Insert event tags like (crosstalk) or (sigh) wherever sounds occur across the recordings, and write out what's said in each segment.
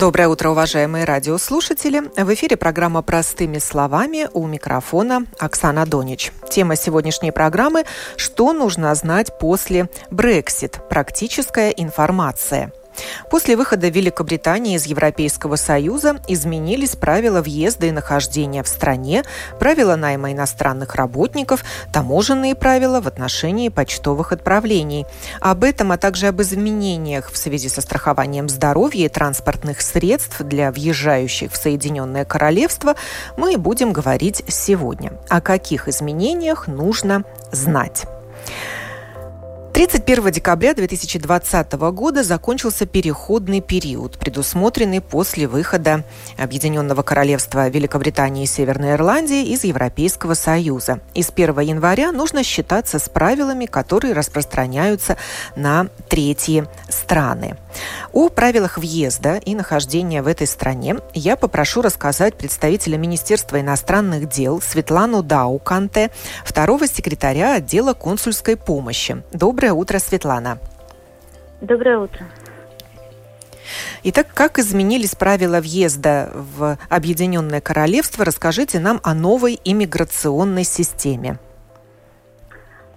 Доброе утро, уважаемые радиослушатели. В эфире программа «Простыми словами» у микрофона Оксана Донич. Тема сегодняшней программы «Что нужно знать после Брексит? Практическая информация». После выхода Великобритании из Европейского Союза изменились правила въезда и нахождения в стране, правила найма иностранных работников, таможенные правила в отношении почтовых отправлений. Об этом, а также об изменениях в связи со страхованием здоровья и транспортных средств для въезжающих в Соединенное Королевство мы будем говорить сегодня. О каких изменениях нужно знать. 31 декабря 2020 года закончился переходный период, предусмотренный после выхода Объединенного Королевства Великобритании и Северной Ирландии из Европейского Союза. И с 1 января нужно считаться с правилами, которые распространяются на третьи страны. О правилах въезда и нахождения в этой стране я попрошу рассказать представителя Министерства иностранных дел Светлану Дауканте, второго секретаря отдела консульской помощи. Доброе утро, Светлана. Доброе утро. Итак, как изменились правила въезда в Объединенное Королевство? Расскажите нам о новой иммиграционной системе.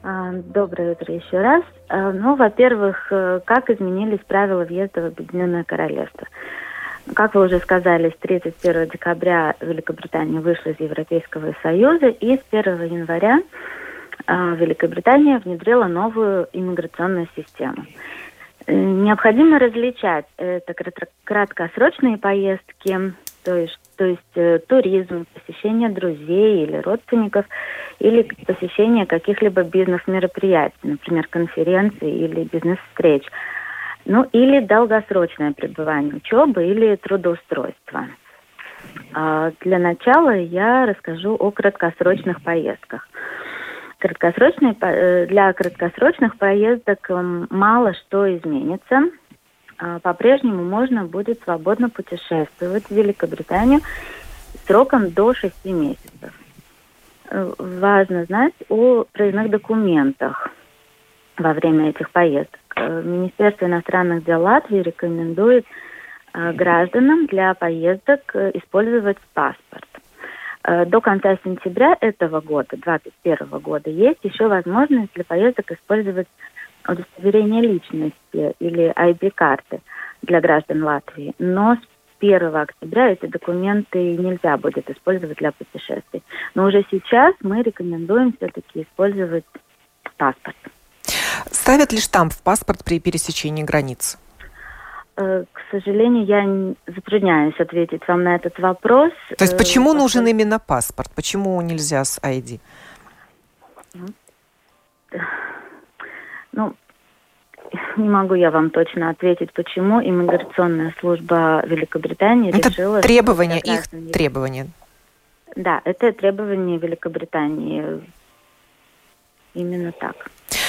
А, доброе утро еще раз. А, ну, во-первых, э, как изменились правила въезда в Объединенное Королевство? Как вы уже сказали, с 31 декабря Великобритания вышла из Европейского Союза, и с 1 января а, Великобритания внедрила новую иммиграционную систему. Э, необходимо различать это краткосрочные поездки, то есть, то есть э, туризм, посещение друзей или родственников, или посещение каких-либо бизнес-мероприятий, например, конференций или бизнес-встреч. Ну, или долгосрочное пребывание, учебы или трудоустройство. А для начала я расскажу о краткосрочных поездках. Краткосрочные, э, для краткосрочных поездок мало что изменится. А, по-прежнему можно будет свободно путешествовать в Великобританию сроком до 6 месяцев. Э, важно знать о проездных документах во время этих поездок. Э, Министерство иностранных дел Латвии рекомендует гражданам для поездок использовать паспорт. Э, до конца сентября этого года, 2021 года, есть еще возможность для поездок использовать удостоверение личности или ID-карты для граждан Латвии. Но с 1 октября эти документы нельзя будет использовать для путешествий. Но уже сейчас мы рекомендуем все-таки использовать паспорт. Ставят ли штамп в паспорт при пересечении границ? Э, к сожалению, я затрудняюсь ответить вам на этот вопрос. То есть почему э, нужен именно паспорт? Почему нельзя с ID? Ну, не могу я вам точно ответить, почему иммиграционная служба Великобритании это решила... требования, их требования. Да, это требования Великобритании. Именно так.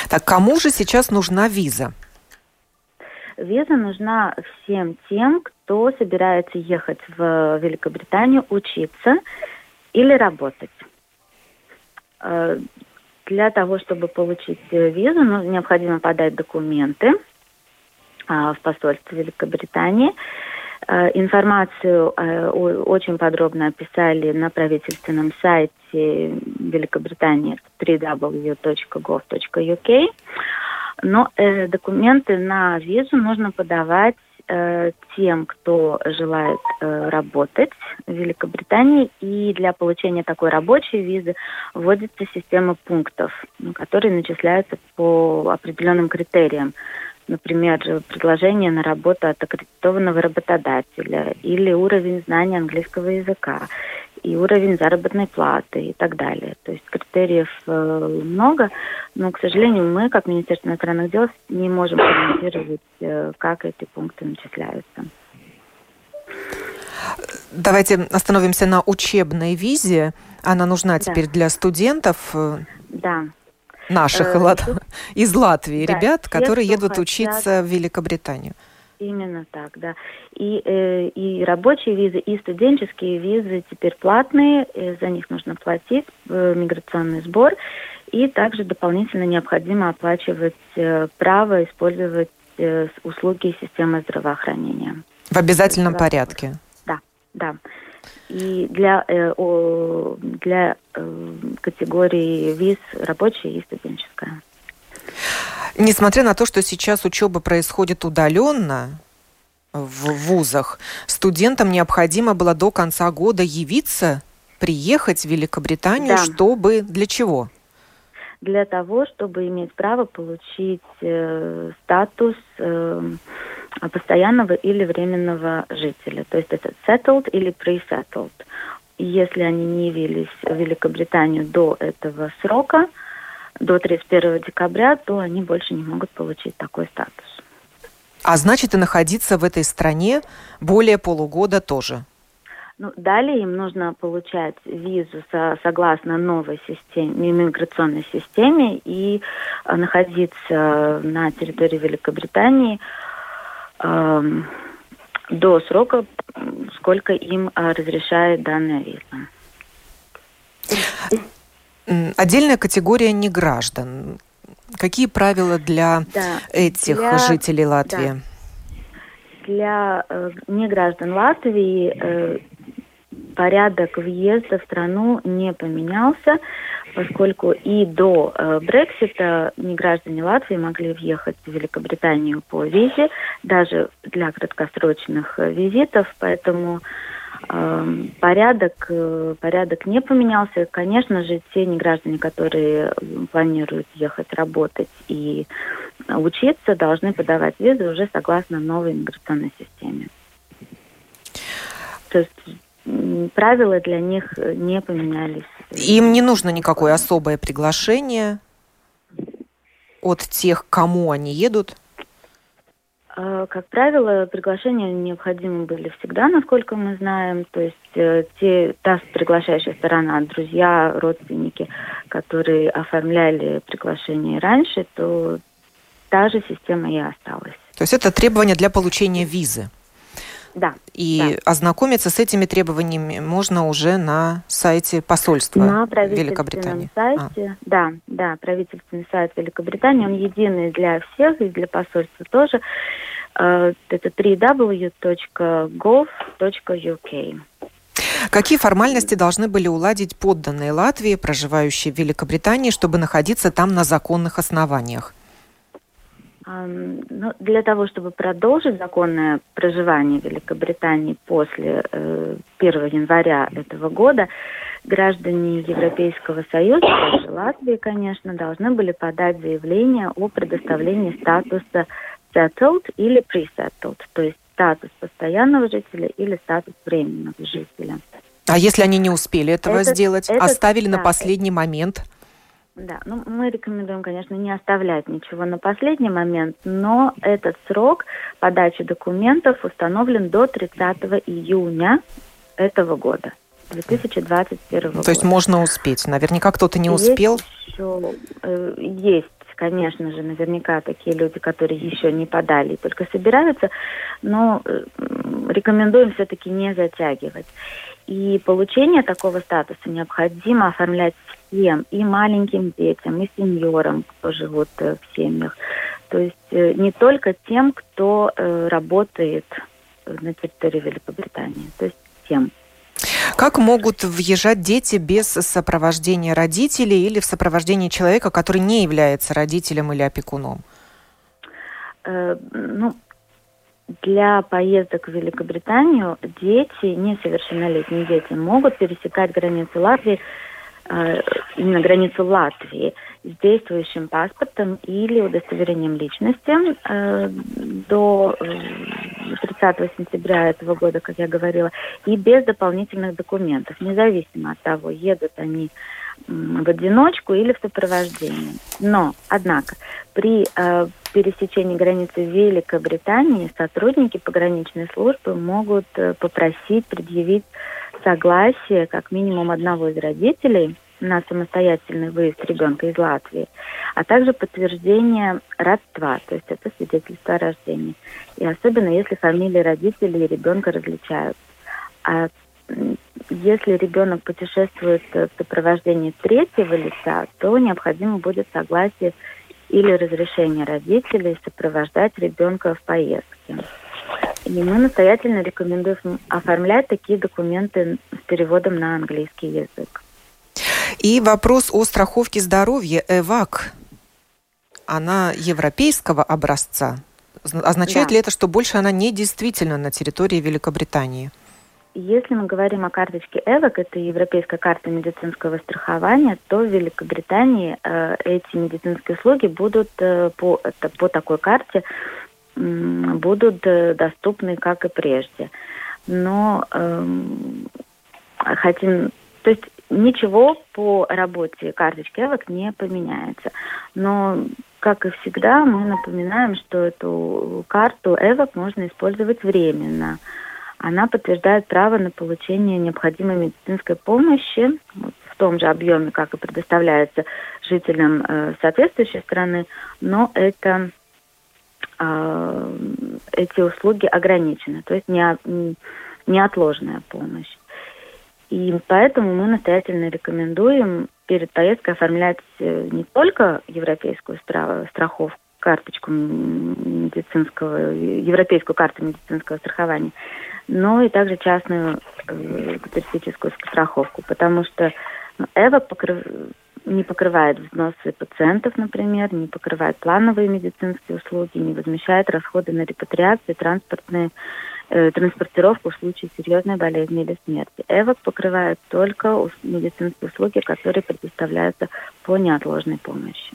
Так, кому же сейчас нужна виза? Виза нужна всем тем, кто собирается ехать в Великобританию учиться или работать. Э, для того, чтобы получить визу, ну, необходимо подать документы а, в посольство Великобритании. Э, информацию э, очень подробно описали на правительственном сайте Великобритании www.gov.uk. Но э, документы на визу нужно подавать э, тем, кто желает э, работать в Великобритании. И для получения такой рабочей визы вводится система пунктов, которые начисляются по определенным критериям. Например, предложение на работу от аккредитованного работодателя или уровень знания английского языка и уровень заработной платы и так далее. То есть критериев э, много, но, к сожалению, мы, как Министерство иностранных дел, не можем комментировать, э, как эти пункты начисляются. Давайте остановимся на учебной визе. Она нужна теперь да. для студентов. Да. наших э, из Латвии да, ребят, которые едут хотят... учиться в Великобританию. Именно так, да. И, э, и рабочие визы, и студенческие визы теперь платные, э, за них нужно платить э, миграционный сбор, и также дополнительно необходимо оплачивать э, право использовать э, услуги системы здравоохранения. В обязательном порядке? Да, да. И для, э, о, для э, категории виз рабочая и студенческая. Несмотря на то, что сейчас учеба происходит удаленно в вузах, студентам необходимо было до конца года явиться, приехать в Великобританию, да. чтобы для чего? Для того, чтобы иметь право получить э, статус э, постоянного или временного жителя. То есть это settled или pre-settled. Если они не явились в Великобританию до этого срока, до 31 декабря, то они больше не могут получить такой статус. А значит и находиться в этой стране более полугода тоже? Ну, далее им нужно получать визу со, согласно новой системе, иммиграционной системе и э, находиться на территории Великобритании э, до срока, сколько им э, разрешает данная виза. Отдельная категория неграждан. Какие правила для да, этих для, жителей Латвии? Да. Для э, неграждан Латвии э, порядок въезда в страну не поменялся, поскольку и до э, Брексита неграждане Латвии могли въехать в Великобританию по визе, даже для краткосрочных э, визитов, поэтому Эм, порядок, э, порядок не поменялся. Конечно же, те неграждане, которые планируют ехать работать и учиться, должны подавать визы уже согласно новой миграционной системе. То есть правила для них не поменялись. Им не нужно никакое особое приглашение от тех, кому они едут? А, как правило, приглашения необходимы были всегда, насколько мы знаем. То есть э, те, та приглашающая сторона, друзья, родственники, которые оформляли приглашение раньше, то та же система и осталась. То есть это требование для получения визы? Да. И да. ознакомиться с этими требованиями можно уже на сайте посольства на Великобритании. сайте, а. да, да, правительственный сайт Великобритании, он единый для всех и для посольства тоже. Э, это www.gov.uk. Какие формальности должны были уладить подданные Латвии, проживающие в Великобритании, чтобы находиться там на законных основаниях? Ну, для того, чтобы продолжить законное проживание в Великобритании после э, 1 января этого года, граждане Европейского Союза, также Латвии, конечно, должны были подать заявление о предоставлении статуса settled или pre-settled, то есть статус постоянного жителя или статус временного жителя. А если они не успели этого это, сделать, это, оставили да, на последний момент? Да, ну мы рекомендуем, конечно, не оставлять ничего на последний момент, но этот срок подачи документов установлен до 30 июня этого года. 2021 года. То есть можно успеть. Наверняка кто-то не есть успел. Еще, э, есть, конечно же, наверняка такие люди, которые еще не подали, только собираются, но э, рекомендуем все-таки не затягивать. И получение такого статуса необходимо оформлять всем, и маленьким детям, и сеньорам, кто живут э, в семьях. То есть э, не только тем, кто э, работает на территории Великобритании, то есть всем. Как могут въезжать дети без сопровождения родителей или в сопровождении человека, который не является родителем или опекуном? Э, ну, для поездок в Великобританию дети, несовершеннолетние дети, могут пересекать границу Латвии, именно границу Латвии, с действующим паспортом или удостоверением личности э, до 30 э, сентября этого года, как я говорила, и без дополнительных документов, независимо от того, едут они в одиночку или в сопровождении. Но, однако, при э, пересечении границы Великобритании сотрудники пограничной службы могут э, попросить предъявить согласие как минимум одного из родителей на самостоятельный выезд ребенка из Латвии, а также подтверждение родства, то есть это свидетельство о рождении. И особенно если фамилии родителей и ребенка различаются. А если ребенок путешествует в сопровождении третьего лица, то необходимо будет согласие или разрешение родителей сопровождать ребенка в поездке. И мы настоятельно рекомендуем оформлять такие документы с переводом на английский язык. И вопрос о страховке здоровья ЭВАК. Она европейского образца. Означает да. ли это, что больше она не действительно на территории Великобритании? Если мы говорим о карточке ЭВОК, это Европейская карта медицинского страхования, то в Великобритании э, эти медицинские услуги будут э, по, это, по такой карте э, будут э, доступны, как и прежде. Но э, хотим, то есть ничего по работе карточки ЭВОК не поменяется. Но как и всегда, мы напоминаем, что эту карту ЭВОК можно использовать временно она подтверждает право на получение необходимой медицинской помощи в том же объеме, как и предоставляется жителям э, соответствующей страны, но это эти услуги ограничены, то есть не, неотложная помощь. И поэтому мы настоятельно рекомендуем перед поездкой оформлять э, не только европейскую страховку, карточку медицинского, европейскую карту медицинского страхования, но и также частную э, туристическую страховку, потому что ЭВА покрыв... не покрывает взносы пациентов, например, не покрывает плановые медицинские услуги, не возмещает расходы на репатриацию, транспортные э, транспортировку в случае серьезной болезни или смерти. ЭВАК покрывает только медицинские услуги, которые предоставляются по неотложной помощи.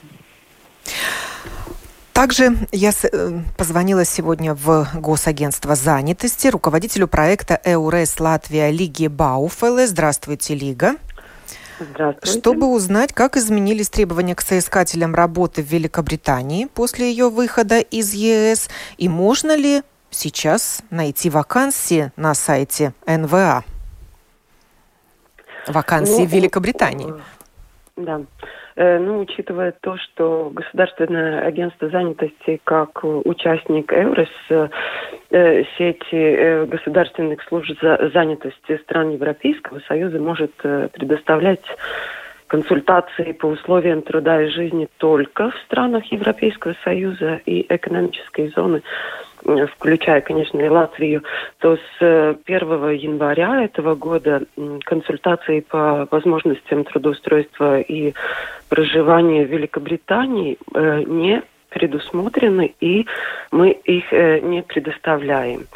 Также я э, позвонила сегодня в Госагентство занятости руководителю проекта «Эурес Латвия» Лиги Бауфеле. Здравствуйте, Лига. Здравствуйте. Чтобы узнать, как изменились требования к соискателям работы в Великобритании после ее выхода из ЕС, и можно ли сейчас найти вакансии на сайте НВА? Вакансии ну, в Великобритании. Да. Э, ну, учитывая то, что Государственное агентство занятости как участник ЭУРЕС, э, сети э, государственных служб занятости стран Европейского Союза может предоставлять консультации по условиям труда и жизни только в странах Европейского Союза и экономической зоны включая, конечно, и Латвию, то с 1 э, января этого года консультации по возможностям трудоустройства и проживания в Великобритании э, не предусмотрены, и мы их э, не предоставляем.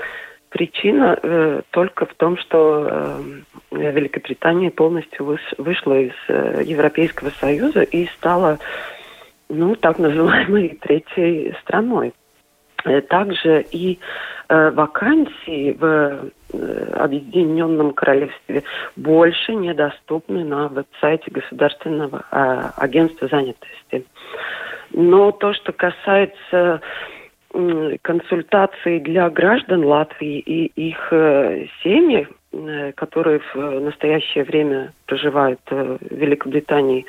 Причина э, только в том, что э, Великобритания полностью выш, вышла из э, Европейского Союза и стала, ну, так называемой третьей страной. Э, также и э, вакансии в э, Объединенном Королевстве больше недоступны на веб-сайте Государственного э, агентства занятости. Но то, что касается консультаций для граждан Латвии и их э, семьи, э, которые в настоящее время проживают э, в Великобритании,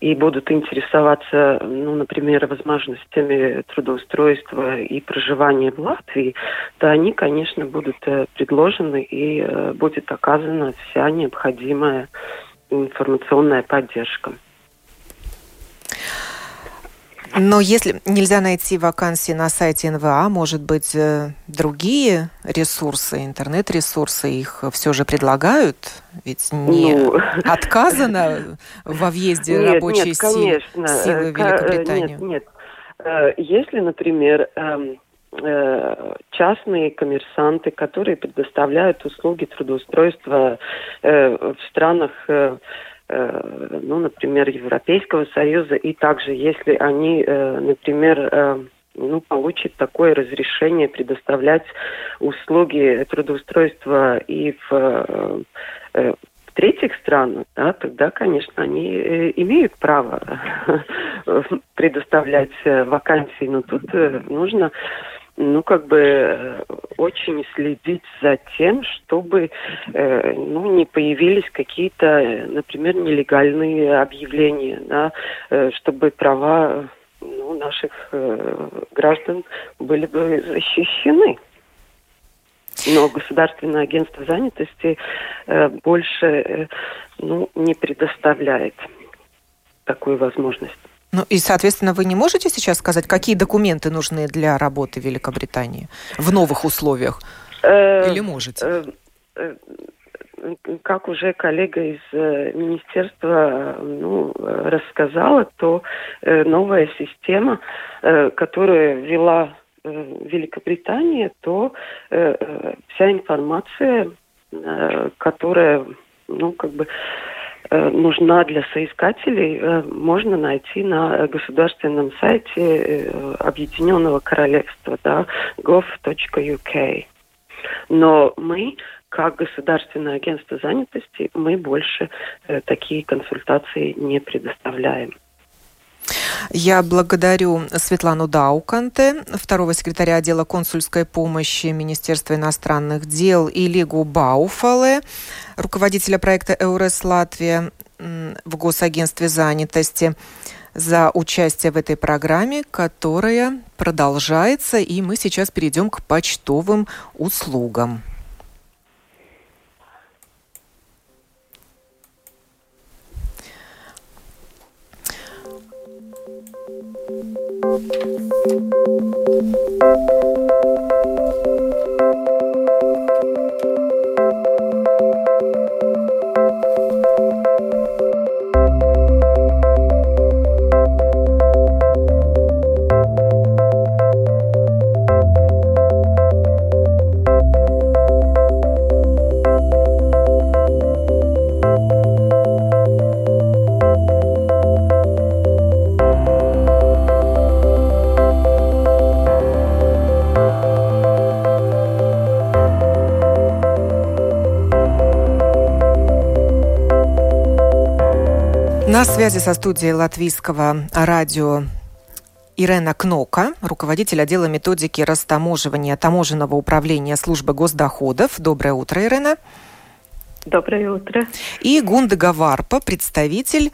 и будут интересоваться, ну, например, возможностями трудоустройства и проживания в Латвии, то они, конечно, будут э, предложены и э, будет оказана вся необходимая информационная поддержка. Но если нельзя найти вакансии на сайте НВА, может быть, э, другие ресурсы, интернет-ресурсы их все же предлагают? Ведь не ну... отказано во (laughs) въезде нет, рабочей нет, конечно. силы в Великобританию? Нет, нет. Если, например, эм, э, частные коммерсанты, которые предоставляют услуги трудоустройства э, в странах Э, ну, например, Европейского Союза, и также, если они, э, например, э, ну, получат такое разрешение предоставлять услуги трудоустройства и в, в третьих странах, да, тогда, конечно, они имеют право (laughs) предоставлять вакансии, но тут нужно ну, как бы э, очень следить за тем, чтобы, э, ну, не появились какие-то, например, нелегальные объявления, да, э, чтобы права ну, наших э, граждан были бы защищены. Но Государственное агентство занятости э, больше э, ну, не предоставляет такую возможность. Ну и, соответственно, вы не можете сейчас сказать, какие документы нужны для работы в Великобритании в новых условиях? Э, Или можете? Э, э, как уже коллега из министерства ну, рассказала, то новая система, которая ввела Великобритания, то вся информация, которая ну, как бы нужна для соискателей, э, можно найти на государственном сайте э, Объединенного Королевства, да, gov.uk. Но мы, как государственное агентство занятости, мы больше такие консультации не предоставляем. Я благодарю Светлану Дауканте, второго секретаря отдела консульской помощи Министерства иностранных дел, и Лигу Бауфале, руководителя проекта «Эурес Латвия» в Госагентстве занятости за участие в этой программе, которая продолжается, и мы сейчас перейдем к почтовым услугам. На связи со студией латвийского радио Ирена Кнока, руководитель отдела методики растаможивания таможенного управления службы госдоходов. Доброе утро, Ирена. Доброе утро. И Гунда Гаварпа, представитель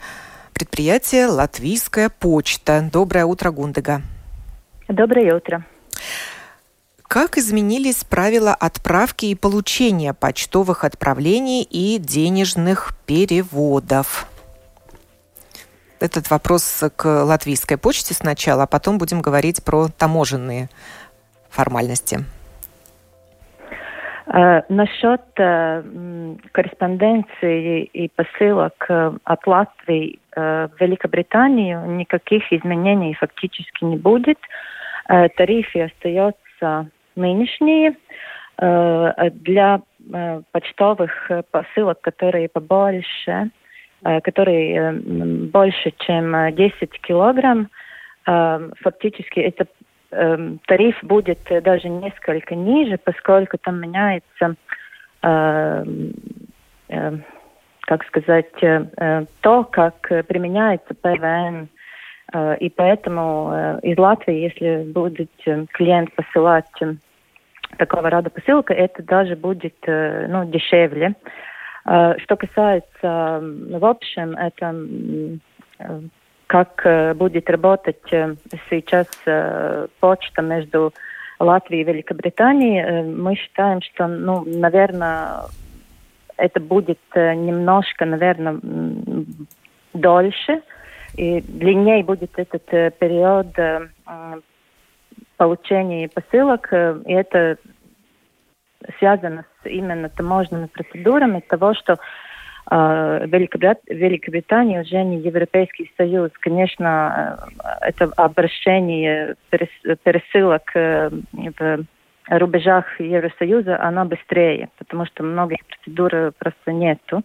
предприятия «Латвийская почта». Доброе утро, Гундага. Доброе утро. Как изменились правила отправки и получения почтовых отправлений и денежных переводов? Этот вопрос к латвийской почте сначала, а потом будем говорить про таможенные формальности. Uh, насчет uh, корреспонденции и посылок uh, от Латвии в Великобританию никаких изменений фактически не будет. Тарифы остаются нынешние. Для почтовых посылок, которые побольше, Э, который э, больше, чем 10 э, килограмм, фактически это тариф будет даже несколько ниже, поскольку там меняется, как сказать, то, как применяется ПВН. И поэтому из Латвии, если будет клиент посылать такого рода посылку, это даже будет ну, дешевле. Э, что касается, в общем, это как э, будет работать э, сейчас почта между Латвией и Великобританией, мы считаем, что, ну, наверное, это будет немножко, наверное, дольше, и длиннее будет этот период получения посылок, и это связано с именно таможенными процедурами того, что э, Великобритания уже не Европейский Союз. Конечно, э, это обращение пересылок э, в рубежах Евросоюза, оно быстрее, потому что многих процедур просто нету.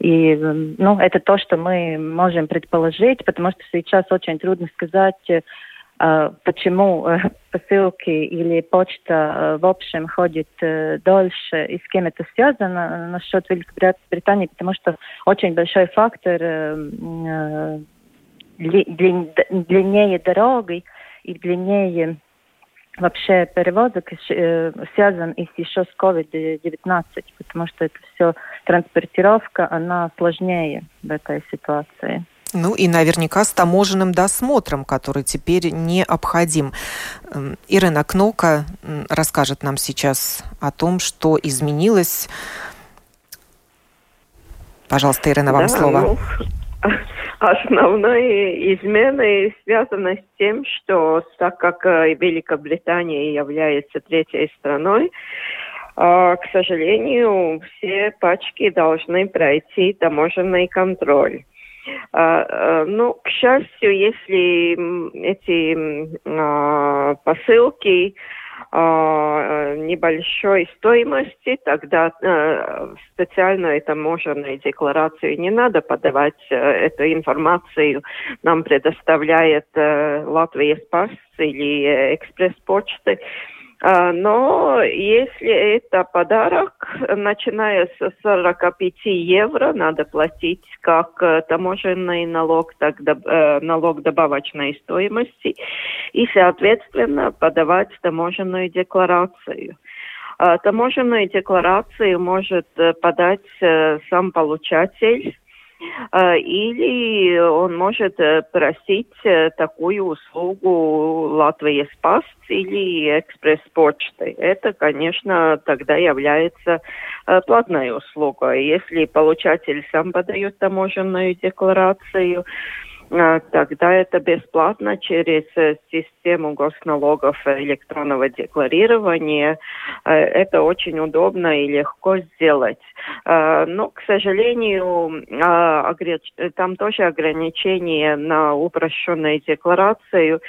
И ну, это то, что мы можем предположить, потому что сейчас очень трудно сказать, а, почему э, посылки или почта э, в общем ходит э, дольше и с кем это связано насчет Великобритании, потому что очень большой фактор длиннее дороги и длиннее вообще перевозок связан и еще с COVID-19, потому что это все транспортировка, она сложнее в этой ситуации. Ну и наверняка с таможенным досмотром, который теперь необходим. Ирина Кнока расскажет нам сейчас о том, что изменилось. Пожалуйста, Ирина, вам да, слово. Ну, (laughs) основные измены связаны с тем, что так как э, Великобритания является третьей страной, э, к сожалению, все пачки должны пройти таможенный контроль. А, а, ну, к счастью, если эти а, посылки небольшой стоимости, тогда специальную таможенную декларацию не надо подавать. Эту информацию нам предоставляет Латвия Спас или Экспресс-почты. А, но если это подарок, начиная с 45 евро, надо платить как э, таможенный налог, так э, налог добавочной стоимости и, соответственно, подавать таможенную декларацию. А, таможенную декларацию может э, подать сам получатель или он может э, просить э, такую услугу Латвии Спас или экспресс-почты. Это, конечно, тогда является платной услугой. Если получатель сам подает таможенную декларацию, тогда это бесплатно через э, систему госналогов электронного декларирования. Э, это очень удобно и легко сделать. А, но, к сожалению, а, там тоже ограничения на упрощенную декларацию,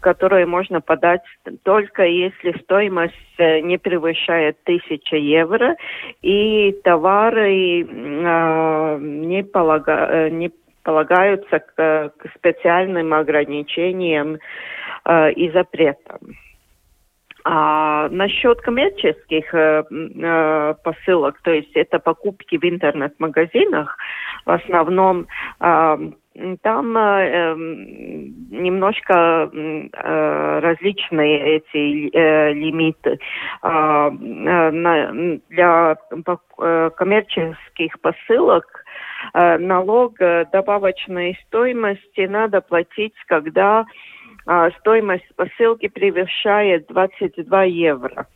которую можно подать только если стоимость э, не превышает 1000 евро и товары не, полага, не полагаются к, к специальным ограничениям э, и запретам. А насчет коммерческих э, э, посылок, то есть это покупки в интернет-магазинах, в основном э, там э, немножко э, различные эти э, лимиты. Э, на, для э, коммерческих посылок налог э, добавочной стоимости надо платить, когда э, стоимость посылки превышает 22 евро.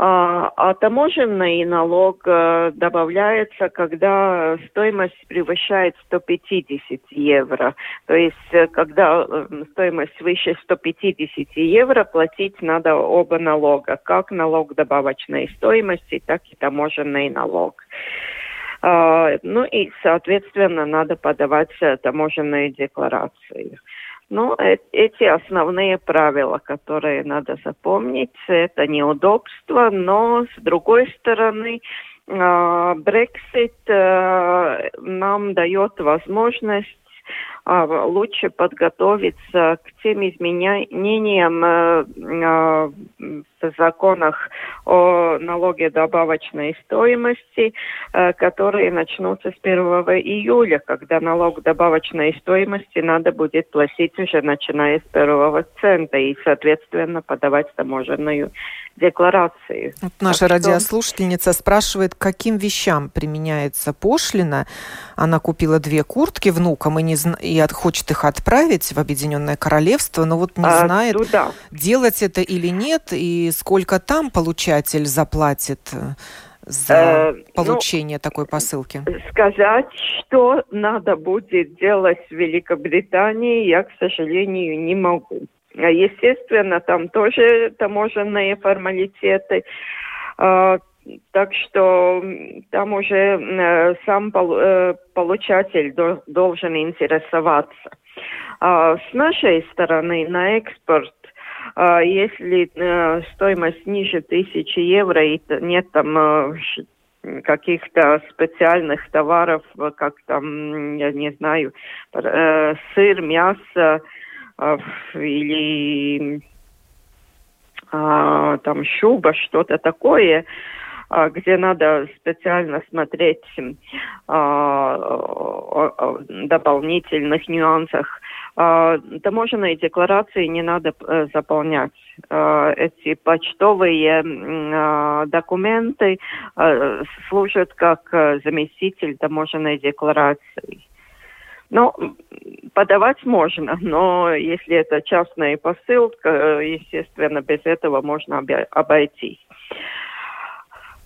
А, таможенный налог добавляется, когда стоимость превышает 150 евро. То есть, когда стоимость выше 150 евро, платить надо оба налога, как налог добавочной стоимости, так и таможенный налог. Ну и, соответственно, надо подавать э, таможенные декларации. Ну, эти основные правила, которые надо запомнить, это неудобство, но с другой стороны, Брексит э, нам дает возможность а, лучше подготовиться к тем изменениям э, а, в законах о налоге добавочной стоимости, э, которые начнутся с 1 июля, когда налог добавочной стоимости надо будет платить уже начиная с первого цента и, соответственно, подавать таможенную декларации. Вот наша так радиослушательница что... спрашивает, каким вещам применяется пошлина. Она купила две куртки внукам и, не зна... и от... хочет их отправить в Объединенное Королевство, но вот не а, знает, туда. делать это или нет, и сколько там получатель заплатит э, за э, ну, получение ну, такой посылки? Сказать, что надо будет делать в Великобритании, я, к сожалению, не могу. А, естественно, там тоже таможенные формалитеты. А, так что там уже э, сам э, получатель должен интересоваться. А, с нашей стороны на экспорт если э, стоимость ниже тысячи евро и нет там каких-то специальных товаров, как там, я не знаю, сыр, мясо, или а, там шуба, что-то такое, а, где надо специально смотреть а, о дополнительных нюансах. А, таможенные декларации не надо э, заполнять. э, эти почтовые э, документы э, служат как э, заместитель таможенной декларации. Ну, подавать можно, но если это частная посылка, естественно, без этого можно обойтись.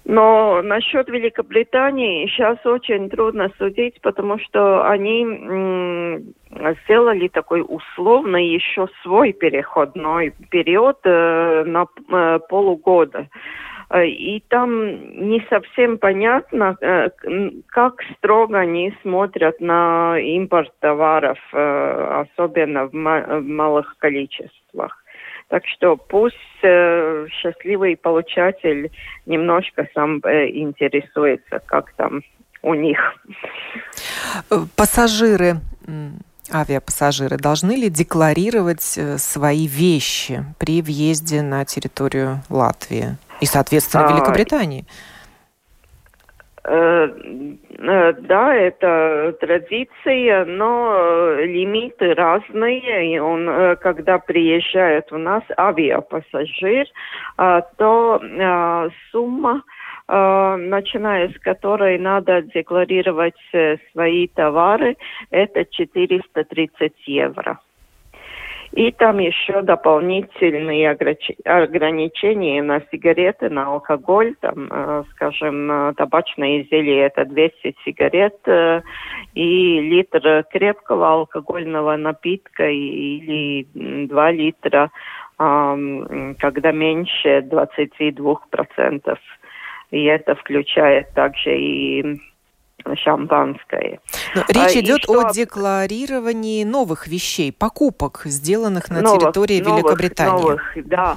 Но насчет Великобритании сейчас очень трудно судить, потому что они м, сделали такой условный еще свой переходной период э, на э, полугода. И там не совсем понятно, э, как строго они смотрят на импорт товаров, э, особенно в малых количествах. Так что пусть э, счастливый получатель немножко сам э, интересуется, как там у них. Пассажиры, авиапассажиры должны ли декларировать э, свои вещи при въезде на территорию Латвии и, соответственно, а, Великобритании? А, Э, э, да, это традиция, но э, лимиты разные. Он, когда приезжает у нас авиапассажир, то сумма, начиная с которой надо декларировать свои товары, это 430 евро. И там еще дополнительные ограничения на сигареты, на алкоголь, там, э, скажем, табачные изделия это 200 сигарет э, и литр крепкого алкогольного напитка или 2 литра, когда меньше 22%. И это включает также и шампанское. Но речь а, идет что... о декларировании новых вещей, покупок, сделанных на новых, территории новых, Великобритании. Новых, да.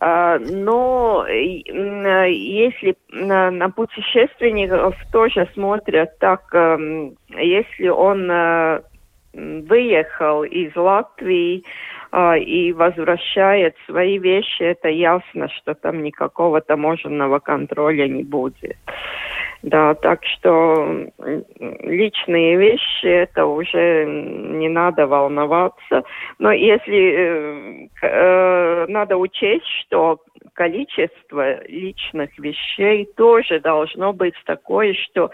А, но если на путешественников тоже смотрят так, эм, если он э, выехал из Латвии а, и возвращает свои вещи, это ясно, что там никакого таможенного контроля не будет. Да, так что личные вещи, это уже не надо волноваться. Но если э, э, надо учесть, что количество личных вещей тоже должно быть такое, что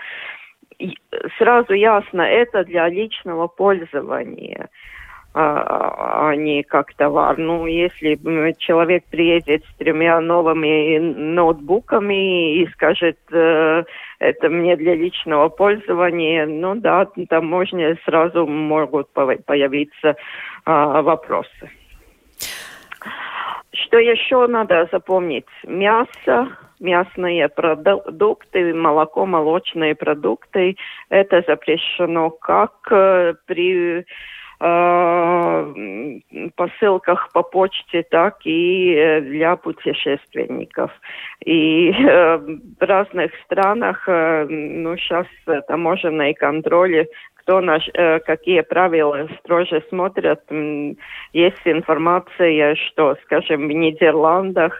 сразу ясно, это для личного пользования а, а не как товар. Ну, если человек приедет с тремя новыми ноутбуками и скажет, э, это мне для личного пользования, ну да, там можно сразу могут появиться а, вопросы. Что еще надо запомнить? Мясо, мясные продукты, молоко, молочные продукты. Это запрещено как э, при посылках по почте, так и э, для путешественников. И (laughs) э, в разных странах, ну, сейчас таможенные контроли кто наш, э, какие правила строже смотрят. Есть информация, что, скажем, в Нидерландах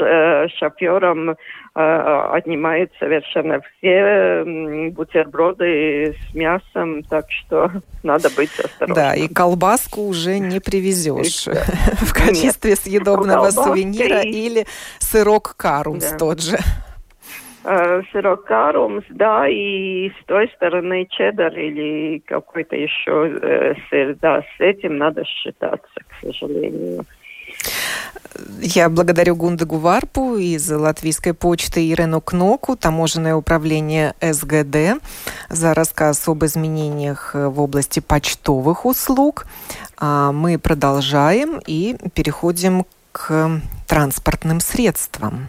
э, шоферам э, отнимают совершенно все бутерброды с мясом, так что (laughs) надо быть осторожным. Да, и колбаску уже не привезешь (laughs) в качестве съедобного сувенира или сырок карумс тот же э, сырокарумс, да, и с той стороны чеддер или какой-то еще э, сыр, да, с этим надо считаться, к сожалению. Я благодарю Гундагу Варпу из Латвийской почты Ирену Кноку, таможенное управление СГД, за рассказ об изменениях в области почтовых услуг. А мы продолжаем и переходим к транспортным средствам.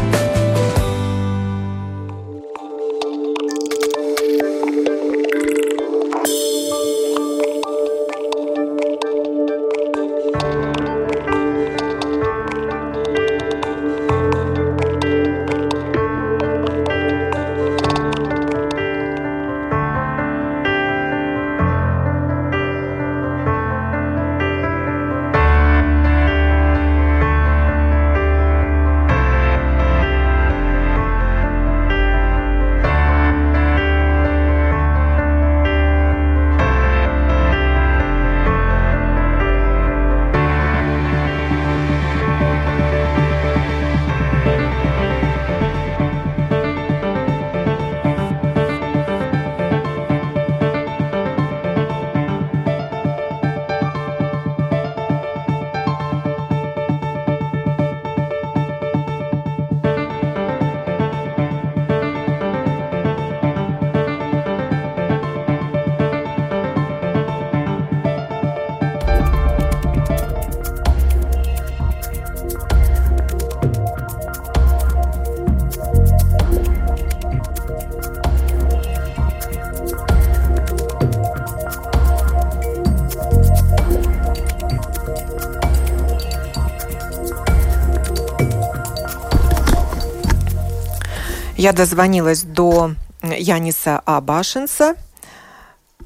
Я дозвонилась до Яниса Абашинса,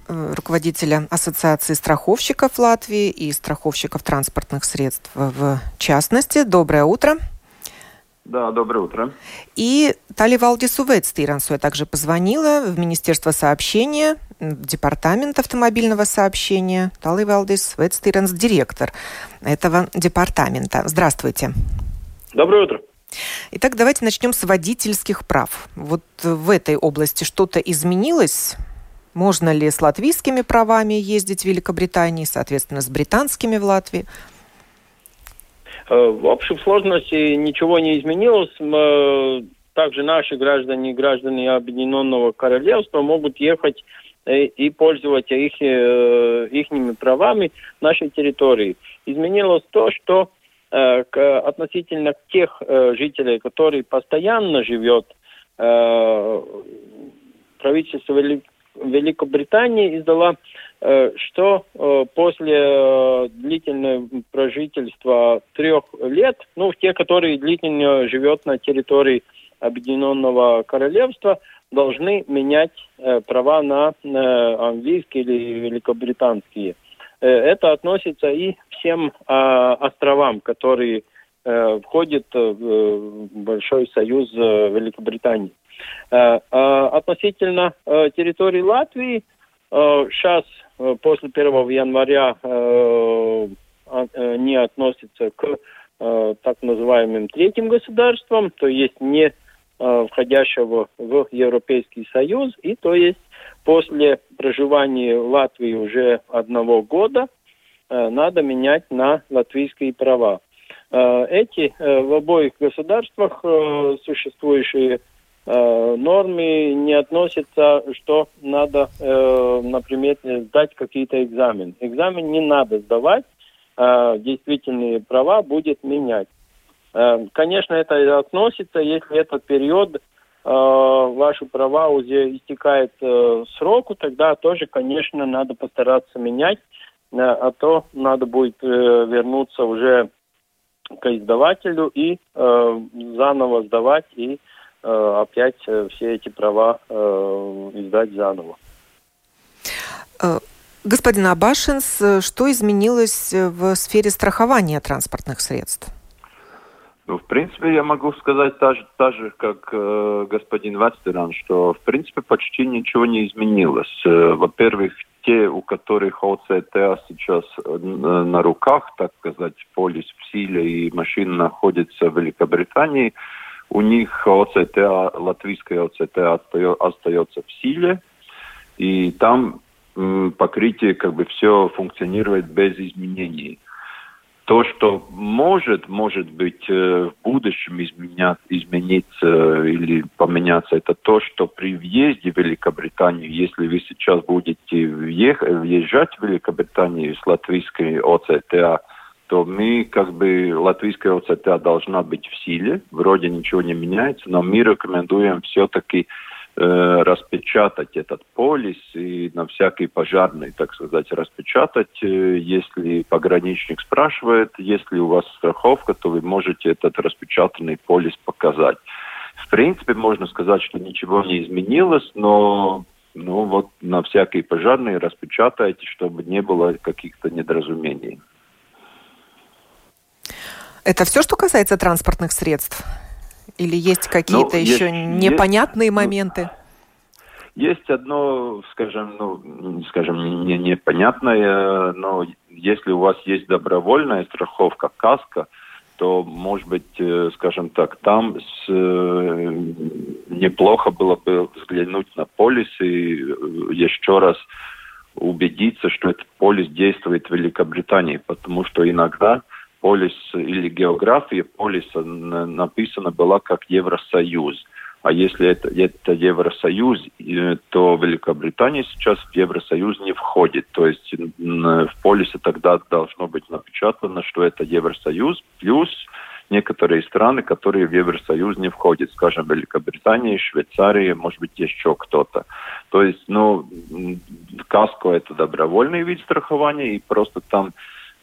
э, руководителя Ассоциации страховщиков Латвии и страховщиков транспортных средств в частности. Доброе утро. Да, доброе утро. И Тали Валдису Ветстирансу я также позвонила в Министерство сообщения, в Департамент автомобильного сообщения. Тали Валдис Ветстиранс, директор этого департамента. Здравствуйте. Доброе утро. Итак, давайте начнем с водительских прав. Вот в этой области что-то изменилось? Можно ли с латвийскими правами ездить в Великобритании, соответственно, с британскими в Латвии? Э, в общей сложности ничего не изменилось. Э, также наши граждане граждане Объединенного Королевства могут ехать э, и пользоваться их, их правами нашей территории. Изменилось то, что относительно тех жителей, которые постоянно живет, правительство Великобритании издала, э, что э, после э, длительного прожительства трех лет, ну, те, которые длительно живет на территории Объединенного Королевства, должны менять права на английские или великобританские. Это относится и всем островам, которые входят в Большой Союз Великобритании. Э, э, относительно э, территории Латвии, сейчас после 1 января не относятся к так называемым третьим государствам, то есть не входящего в Европейский Союз, и то есть после проживания в Латвии уже одного года надо менять на латвийские права. Эти в обоих государствах существующие э, нормы не относятся, что надо, э, например, сдать какие-то экзамены. Экзамен не надо сдавать, э, действительные права будет менять. Э, конечно, это относится, если этот период э, ваши права уже истекает э, сроку, тогда тоже, конечно, надо постараться менять, э, а то надо будет э, вернуться уже к издавателю и э, заново сдавать и Э, опять э, все эти права э, издать заново. Господин Абашинс, что изменилось в сфере страхования транспортных средств? Ну, в принципе, я могу сказать так так же как э, господин Вастеран, что, в принципе, почти ничего не изменилось. Э, во-первых, те, у которых ОЦТА сейчас э, на руках, так сказать, полис в силе и машина находится в Великобритании, у них ОЦТА, латвийская ОЦТА остается в силе, и там покрытие как бы все функционирует без изменений. То, что может, может быть, э, в будущем изменять, измениться или поменяться, это то, что при въезде в Великобританию, если вы сейчас будете въезжать в Великобританию с латвийской ОЦТА, то мы, как бы, латвийская ОЦТ должна быть в силе, вроде ничего не меняется, но мы рекомендуем все-таки э, распечатать этот полис и на всякий пожарный, так сказать, распечатать. Э, если пограничник спрашивает, если у вас страховка, то вы можете этот распечатанный полис показать. В принципе, можно сказать, что ничего не изменилось, но ну вот на всякий пожарный распечатайте, чтобы не было каких-то недоразумений. Это все, что касается транспортных средств? Или есть какие-то ну, еще есть, непонятные есть, моменты? Есть одно, скажем, ну, скажем, не, непонятное, но если у вас есть добровольная страховка КАСКО, то, может быть, э, скажем так, там с, э, неплохо было бы взглянуть на полис и э, еще раз убедиться, что этот полис действует в Великобритании, потому что иногда полис или география полиса написана была как Евросоюз. А если это, это Евросоюз, то Великобритания сейчас в Евросоюз не входит. То есть в полисе тогда должно быть напечатано, что это Евросоюз плюс некоторые страны, которые в Евросоюз не входят, скажем, Великобритания, Швейцария, может быть, еще кто-то. То есть, ну, КАСКО – это добровольный вид страхования, и просто там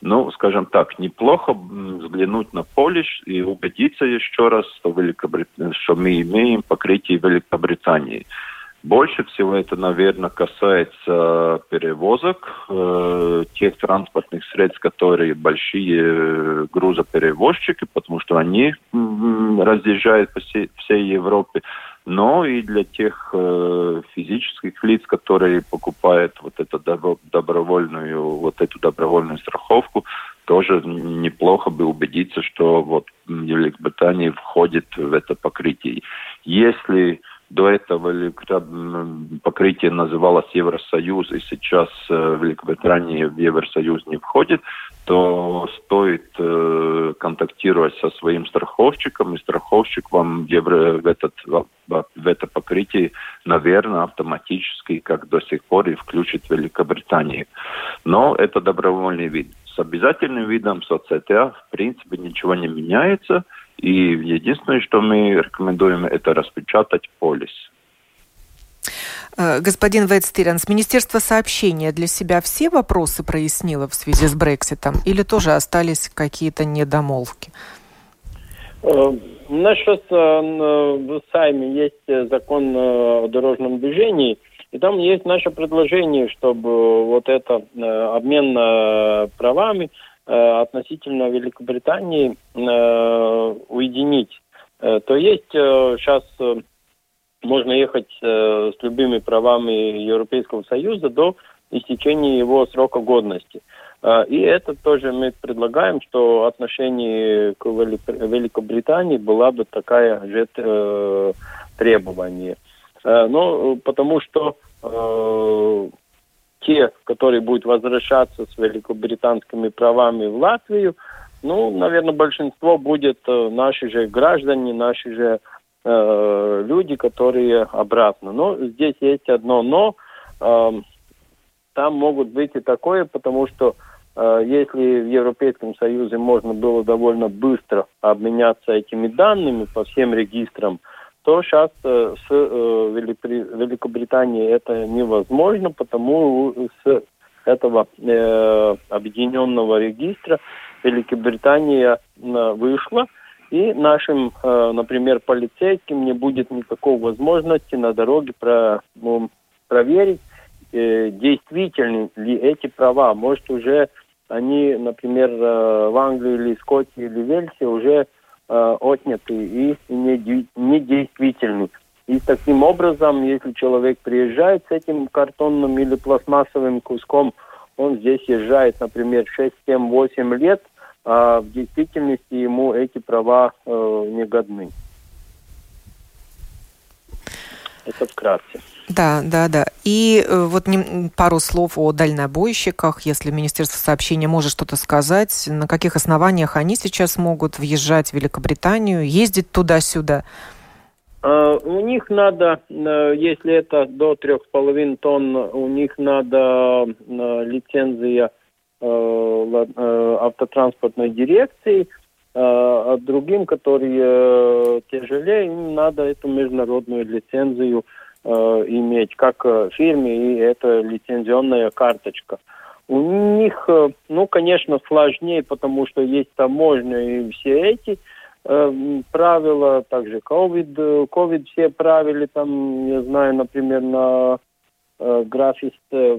ну, скажем так, неплохо взглянуть на полис и убедиться еще раз, что, Великобрит... что мы имеем покрытие Великобритании. Больше всего это, наверное, касается перевозок э, тех транспортных средств, которые большие грузоперевозчики, потому что они разъезжают по всей, всей Европе но и для тех э, физических лиц, которые покупают вот эту добровольную, вот эту добровольную страховку, тоже неплохо бы убедиться, что вот Великобритания входит в это покрытие. Если до этого покрытие называлось Евросоюз, и сейчас э, Великобритания в Евросоюз не входит, то стоит э, контактировать со своим страховщиком, и страховщик вам в, этот, в это покрытие, наверное, автоматически, как до сих пор, и включит Великобританию. Но это добровольный вид. С обязательным видом соцсетя, в принципе, ничего не меняется – и единственное, что мы рекомендуем, это распечатать полис. Э, господин Ветстиранс, Министерство сообщения для себя все вопросы прояснило в связи с Брекситом или тоже остались какие-то недомолвки? Э, у нас сейчас э, в Сайме есть закон о дорожном движении, и там есть наше предложение, чтобы вот это обмен правами Э, относительно Великобритании э, уединить. Э, то есть сейчас можно ехать с любыми правами Европейского Союза до истечения его срока годности. И это тоже мы предлагаем, что отношение к Великобритании была бы такая же требование. Но потому что те, которые будут возвращаться с великобританскими правами в Латвию, ну, наверное, большинство будет э, наши же граждане, наши же э, люди, которые обратно. Но здесь есть одно но. Э, там могут быть и такое, потому что э, если в Европейском Союзе можно было довольно быстро обменяться этими данными по всем регистрам, то сейчас э, с э, Великобританией это невозможно, потому с этого э, объединенного регистра Великобритания вышла, и нашим, например, полицейским не будет никакой возможности на дороге про, ну, проверить, действительны ли эти права. Может, уже они, например, в Англии или Скотии или Вельсе уже э, отняты и недействительны. И таким образом, если человек приезжает с этим картонным или пластмассовым куском, он здесь езжает, например, 6, 7, 8 лет, а в действительности ему эти права э, не годны. Это вкратце. Да, да, да. И э, вот пару слов о дальнобойщиках, если Министерство сообщения может что-то сказать, на каких основаниях они сейчас могут въезжать в Великобританию, ездить туда-сюда? Uh, у них надо, uh, если это до трех с половиной тонн, у них надо лицензия автотранспортной дирекции, а другим, которые тяжелее, им надо эту международную лицензию э, иметь, как э, фирме, и это лицензионная карточка. У них, э, ну, конечно, сложнее, потому что есть таможня и все эти э, правила, также COVID, COVID все правили, там, я знаю, например, на э, графист, э,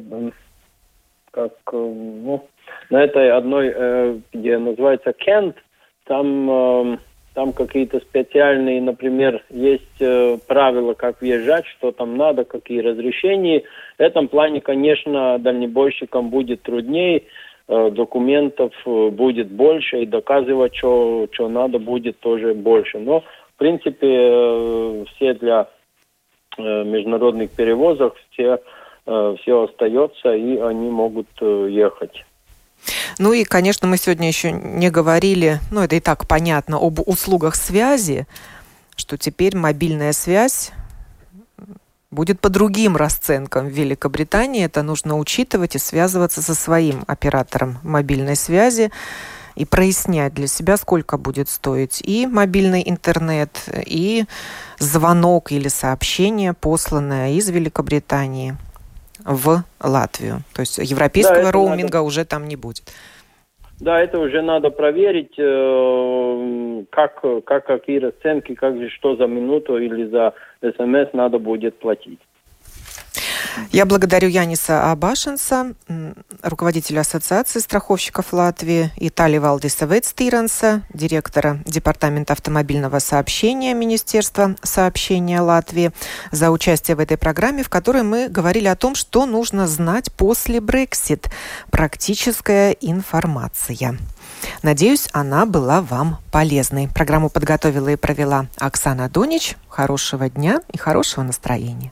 как, э, ну, на этой одной, э, где называется Кент, там э, там какие-то специальные, например, есть правила, как въезжать, что там надо, какие разрешения. В этом плане, конечно, дальнебойщикам будет труднее, документов будет больше, и доказывать, что, что надо, будет тоже больше. Но, в принципе, все для международных перевозок, все, все остается, и они могут э, ехать. Ну и, конечно, мы сегодня еще не говорили, ну это и так понятно, об услугах связи, что теперь мобильная связь будет по другим расценкам в Великобритании. Это нужно учитывать и связываться со своим оператором мобильной связи и прояснять для себя, сколько будет стоить и мобильный интернет, и звонок или сообщение, посланное из Великобритании в Латвию. То есть европейского да, роуминга надо. уже там не будет. Да, это уже надо проверить, э, как, как какие расценки, как же, что за минуту или за смс надо будет платить. Я благодарю Яниса Абашенса, руководителя Ассоциации страховщиков Латвии, и Тали Валдиса Ветстиранса, директора Департамента автомобильного сообщения Министерства сообщения Латвии, за участие в этой программе, в которой мы говорили о том, что нужно знать после Брексит. Практическая информация. Надеюсь, она была вам полезной. Программу подготовила и провела Оксана Донич. Хорошего дня и хорошего настроения.